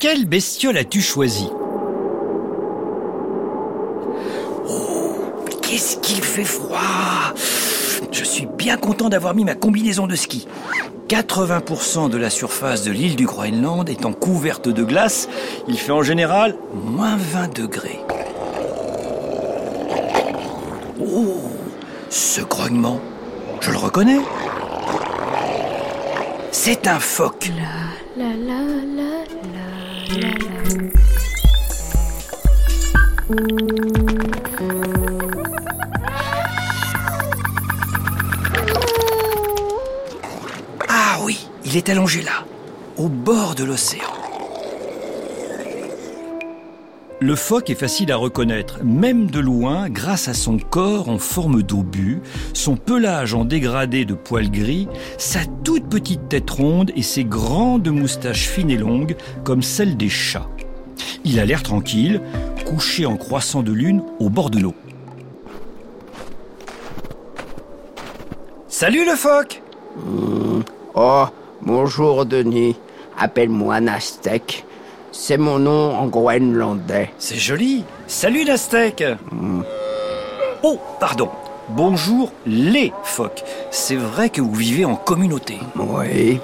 Quelle bestiole as-tu choisi? Oh, qu'est-ce qu'il fait froid Je suis bien content d'avoir mis ma combinaison de ski. 80% de la surface de l'île du Groenland étant couverte de glace, il fait en général moins 20 degrés. Oh, ce grognement, je le reconnais. C'est un phoque. La la la la la la la. Ah oui, il est allongé là, au bord de l'océan. Le phoque est facile à reconnaître, même de loin, grâce à son corps en forme d'obus, son pelage en dégradé de poils gris, sa toute petite tête ronde et ses grandes moustaches fines et longues comme celles des chats. Il a l'air tranquille, couché en croissant de lune au bord de l'eau. Salut le phoque Oh, bonjour Denis. Appelle-moi Nastek. C'est mon nom en groenlandais. C'est joli. Salut l'Aztèque. Oh, pardon. Bonjour les phoques. C'est vrai que vous vivez en communauté. Oui.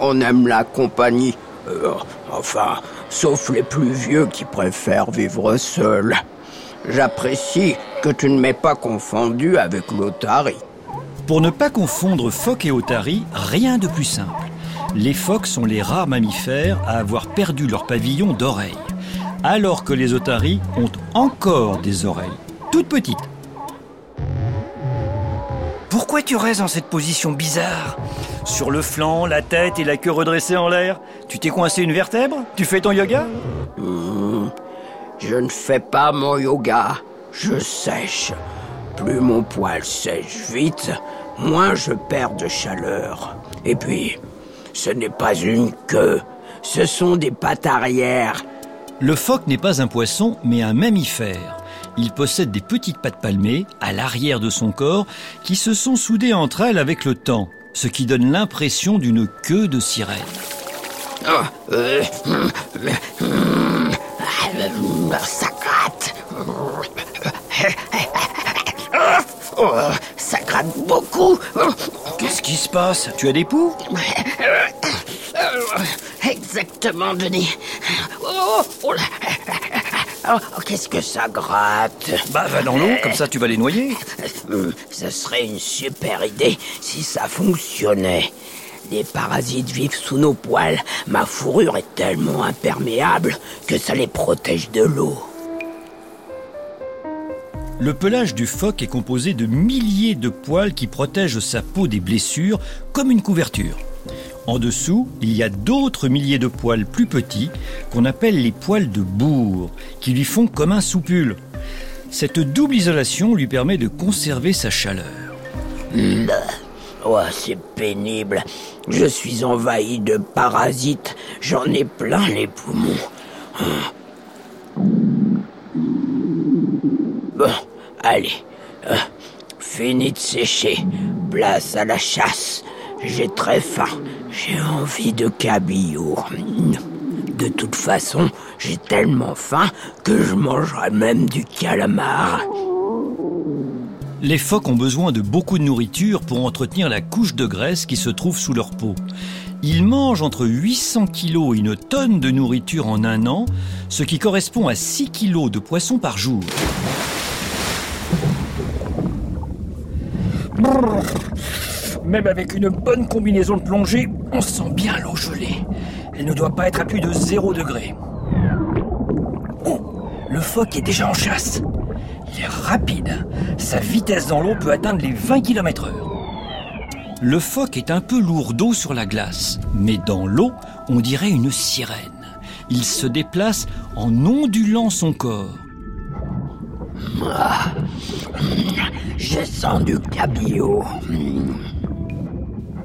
On aime la compagnie. Euh, enfin, sauf les plus vieux qui préfèrent vivre seuls. J'apprécie que tu ne m'aies pas confondu avec l'Otari. Pour ne pas confondre phoque et otarie, rien de plus simple. Les phoques sont les rares mammifères à avoir perdu leur pavillon d'oreilles, alors que les otaries ont encore des oreilles, toutes petites. Pourquoi tu restes dans cette position bizarre? Sur le flanc, la tête et la queue redressée en l'air Tu t'es coincé une vertèbre? Tu fais ton yoga? Hmm, Je ne fais pas mon yoga. Je sèche. Plus mon poil sèche vite, moins je perds de chaleur. Et puis, ce n'est pas une queue. Ce sont des pattes arrière. Le phoque n'est pas un poisson, mais un mammifère. Il possède des petites pattes palmées à l'arrière de son corps qui se sont soudées entre elles avec le temps, ce qui donne l'impression d'une queue de sirène. Ah, euh, hum, ah, ça gratte. Oh, ça gratte beaucoup. Qu'est-ce qui se passe? Tu as des poux? Exactement, Denis. Oh, oh là. Oh, qu'est-ce que ça gratte Bah va dans l'eau, comme ça tu vas les noyer. Hum, Ce serait une super idée si ça fonctionnait. Des parasites vivent sous nos poils. Ma fourrure est tellement imperméable que ça les protège de l'eau. Le pelage du phoque est composé de milliers de poils qui protègent sa peau des blessures comme une couverture. En dessous, il y a d'autres milliers de poils plus petits qu'on appelle les poils de bourre, qui lui font comme un soupule. Cette double isolation lui permet de conserver sa chaleur. Oh, c'est pénible. Je suis envahi de parasites. J'en ai plein les poumons. Bon, allez. Euh, fini de sécher. Place à la chasse. J'ai très faim. J'ai envie de cabillaud. De toute façon, j'ai tellement faim que je mangerai même du calamar. Les phoques ont besoin de beaucoup de nourriture pour entretenir la couche de graisse qui se trouve sous leur peau. Ils mangent entre 800 kg et une tonne de nourriture en un an, ce qui correspond à 6 kg de poisson par jour. Même avec une bonne combinaison de plongée, on sent bien l'eau gelée. Elle ne doit pas être à plus de 0 degré. Oh, le phoque est déjà en chasse. Il est rapide. Sa vitesse dans l'eau peut atteindre les 20 km heure. Le phoque est un peu lourdeau sur la glace, mais dans l'eau, on dirait une sirène. Il se déplace en ondulant son corps. Je sens du cabillaud.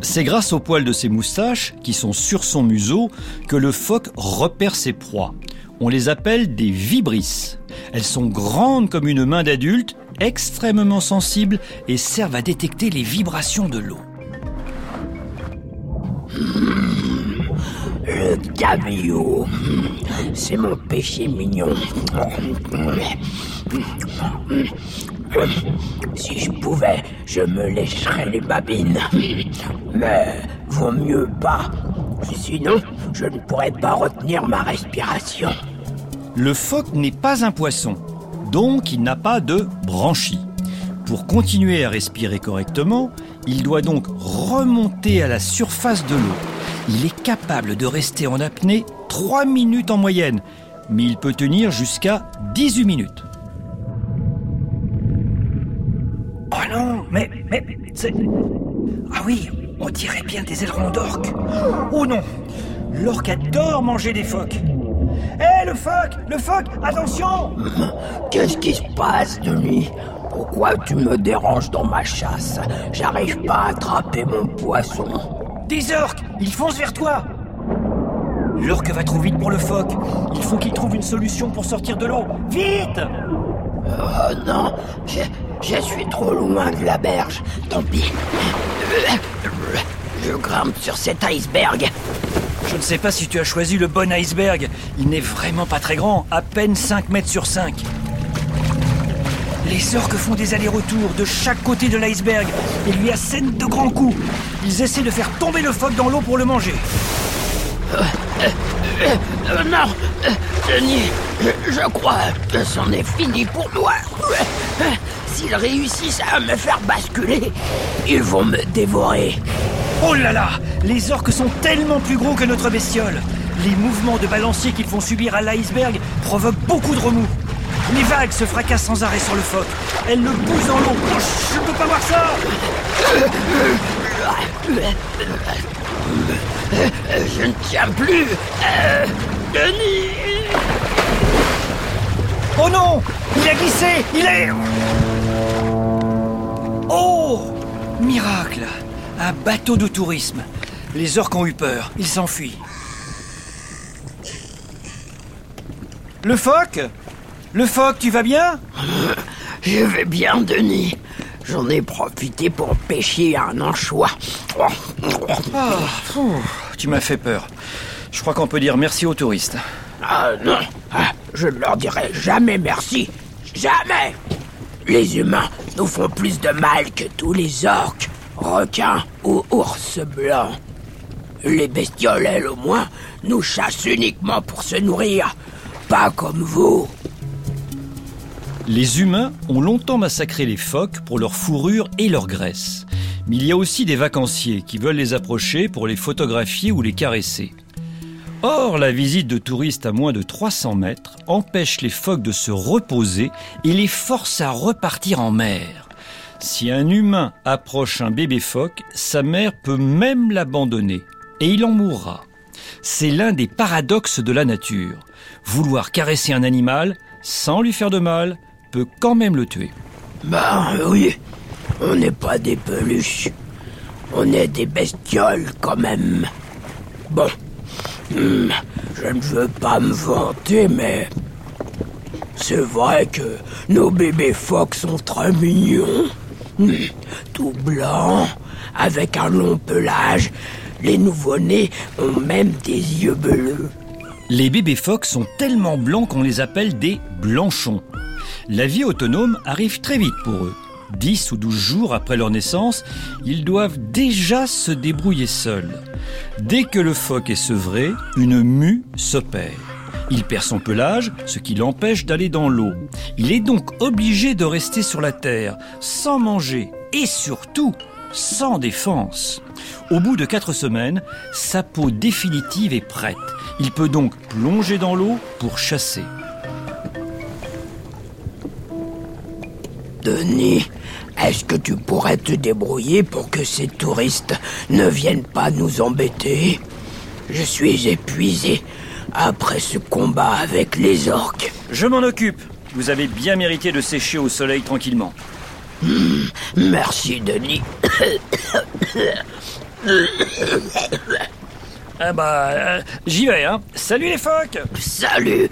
C'est grâce aux poils de ses moustaches, qui sont sur son museau, que le phoque repère ses proies. On les appelle des vibrisses. Elles sont grandes comme une main d'adulte, extrêmement sensibles et servent à détecter les vibrations de l'eau. Le cabillaud, c'est mon péché mignon. Si je pouvais, je me lécherais les babines. Mais vaut mieux pas. Sinon, je ne pourrais pas retenir ma respiration. Le phoque n'est pas un poisson, donc il n'a pas de branchies. Pour continuer à respirer correctement, il doit donc remonter à la surface de l'eau. Il est capable de rester en apnée 3 minutes en moyenne, mais il peut tenir jusqu'à 18 minutes. Non, mais, mais, c'est... Ah oui, on dirait bien des ailerons d'orque. Oh non, l'orque adore manger des phoques. Hé, le phoque Le phoque Attention Qu'est-ce qui se passe, Denis? Pourquoi tu me déranges dans ma chasse? J'arrive pas à attraper mon poisson. Des orques Ils foncent vers toi L'orque va trop vite pour le phoque. Il faut qu'il trouve une solution pour sortir de l'eau. Vite Oh non, je, je suis trop loin de la berge. Tant pis. Je grimpe sur cet iceberg. Je ne sais pas si tu as choisi le bon iceberg. Il n'est vraiment pas très grand, à peine 5 mètres sur 5. Les orques font des allers-retours de chaque côté de l'iceberg et lui assènent de grands coups. Ils essaient de faire tomber le phoque dans l'eau pour le manger. Euh, non, euh, Denis, je, je crois que c'en est fini pour moi. S'ils réussissent à me faire basculer, ils vont me dévorer. Oh là là Les orques sont tellement plus gros que notre bestiole. Les mouvements de balancier qu'ils font subir à l'iceberg provoquent beaucoup de remous. Les vagues se fracassent sans arrêt sur le phoque. Elles le poussent dans l'eau. Oh, je ne peux pas voir ça Je ne tiens plus. Euh, Denis Oh non Il a glissé Il est... Oh Miracle Un bateau de tourisme. Les orques ont eu peur. Ils s'enfuient. Le phoque? Le phoque, tu vas bien? Je vais bien, Denis. J'en ai profité pour pêcher un anchois. Ah, tu m'as fait peur. Je crois qu'on peut dire merci aux touristes. Ah non, Ah, je ne leur dirai jamais merci. Jamais. Les humains nous font plus de mal que tous les orques, requins ou ours blancs. Les bestioles, elles, au moins, nous chassent uniquement pour se nourrir. Pas comme vous. Les humains ont longtemps massacré les phoques pour leur fourrure et leur graisse. Mais il y a aussi des vacanciers qui veulent les approcher pour les photographier ou les caresser. Or, la visite de touristes à moins de 300 mètres empêche les phoques de se reposer et les force à repartir en mer. Si un humain approche un bébé phoque, sa mère peut même l'abandonner et il en mourra. C'est l'un des paradoxes de la nature. Vouloir caresser un animal sans lui faire de mal peut quand même le tuer. Ben oui, on n'est pas des peluches. On est des bestioles quand même. Bon, hmm, je ne veux pas me vanter, mais c'est vrai que nos bébés phoques sont très mignons. Hmm, Tout blancs, avec un long pelage. Les nouveau-nés ont même des yeux bleus. Les bébés phoques sont tellement blancs qu'on les appelle des blanchons. La vie autonome arrive très vite pour eux. 10 ou 12 jours après leur naissance, ils doivent déjà se débrouiller seuls. Dès que le phoque est sevré, une mue s'opère. Il perd son pelage, ce qui l'empêche d'aller dans l'eau. Il est donc obligé de rester sur la terre, sans manger et surtout sans défense. Au bout de 4 semaines, sa peau définitive est prête. Il peut donc plonger dans l'eau pour chasser. Denis, est-ce que tu pourrais te débrouiller pour que ces touristes ne viennent pas nous embêter? Je suis épuisé après ce combat avec les orques. Je m'en occupe. Vous avez bien mérité de sécher au soleil tranquillement. Merci, Denis. Ah bah, euh, j'y vais, hein. Salut les phoques Salut.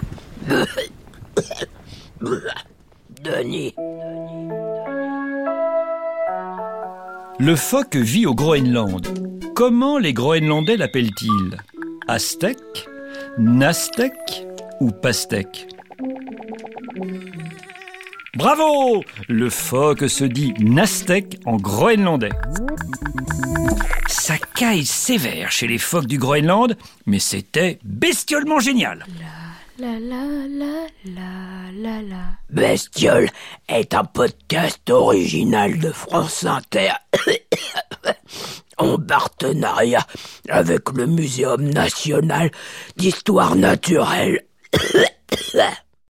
Denis. Le phoque vit au Groenland. Comment les Groenlandais l'appellent-ils? Aztèque, Nastèque ou Pastèque? Bravo Le phoque se dit Nastèque en groenlandais. Ça caille sévère chez les phoques du Groenland, mais c'était bestiolement génial. La la la la la la. Bestiole est un podcast original de France Inter en partenariat avec le Muséum national d'histoire naturelle.